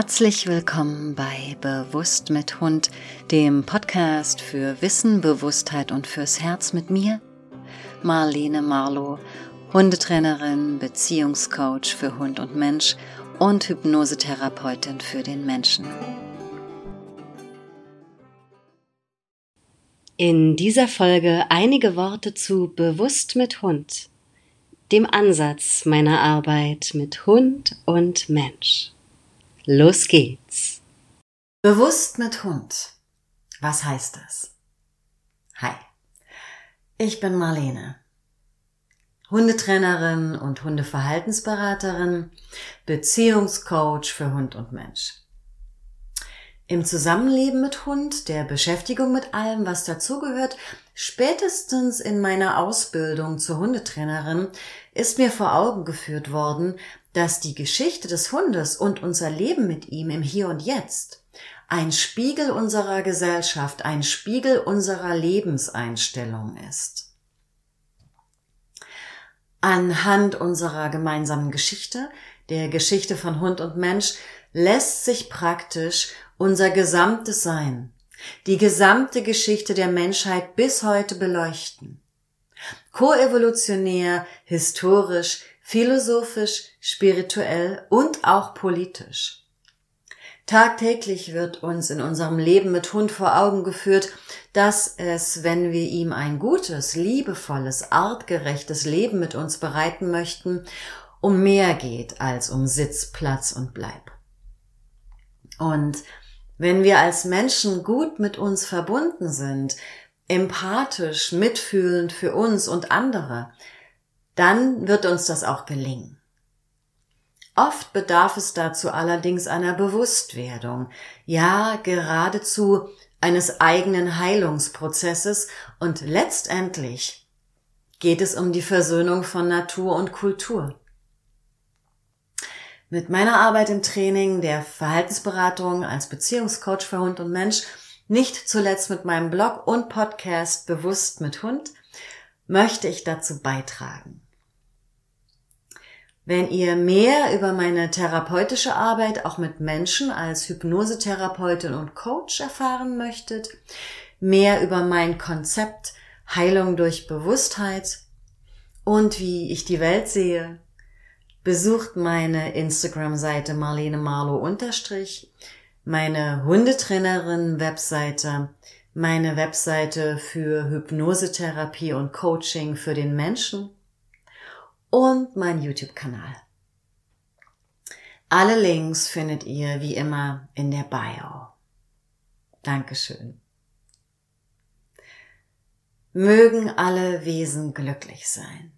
Herzlich willkommen bei Bewusst mit Hund, dem Podcast für Wissen, Bewusstheit und fürs Herz mit mir, Marlene Marlow, Hundetrainerin, Beziehungscoach für Hund und Mensch und Hypnosetherapeutin für den Menschen. In dieser Folge einige Worte zu Bewusst mit Hund, dem Ansatz meiner Arbeit mit Hund und Mensch. Los geht's. Bewusst mit Hund. Was heißt das? Hi. Ich bin Marlene. Hundetrainerin und Hundeverhaltensberaterin, Beziehungscoach für Hund und Mensch. Im Zusammenleben mit Hund, der Beschäftigung mit allem, was dazugehört, spätestens in meiner Ausbildung zur Hundetrainerin, ist mir vor Augen geführt worden, dass die Geschichte des Hundes und unser Leben mit ihm im Hier und Jetzt ein Spiegel unserer Gesellschaft, ein Spiegel unserer Lebenseinstellung ist. Anhand unserer gemeinsamen Geschichte, der Geschichte von Hund und Mensch, lässt sich praktisch unser gesamtes Sein, die gesamte Geschichte der Menschheit bis heute beleuchten. Koevolutionär, historisch, philosophisch, spirituell und auch politisch. Tagtäglich wird uns in unserem Leben mit Hund vor Augen geführt, dass es, wenn wir ihm ein gutes, liebevolles, artgerechtes Leben mit uns bereiten möchten, um mehr geht als um Sitz, Platz und Bleib. Und wenn wir als Menschen gut mit uns verbunden sind, empathisch, mitfühlend für uns und andere, dann wird uns das auch gelingen. Oft bedarf es dazu allerdings einer Bewusstwerdung, ja geradezu eines eigenen Heilungsprozesses und letztendlich geht es um die Versöhnung von Natur und Kultur. Mit meiner Arbeit im Training, der Verhaltensberatung als Beziehungscoach für Hund und Mensch, nicht zuletzt mit meinem Blog und Podcast Bewusst mit Hund, möchte ich dazu beitragen. Wenn ihr mehr über meine therapeutische Arbeit auch mit Menschen als Hypnosetherapeutin und Coach erfahren möchtet, mehr über mein Konzept Heilung durch Bewusstheit und wie ich die Welt sehe, besucht meine Instagram-Seite Marlene Marlow unterstrich, meine Hundetrainerin-Webseite, meine Webseite für Hypnosetherapie und Coaching für den Menschen und mein YouTube-Kanal. Alle Links findet ihr wie immer in der Bio. Dankeschön. Mögen alle Wesen glücklich sein.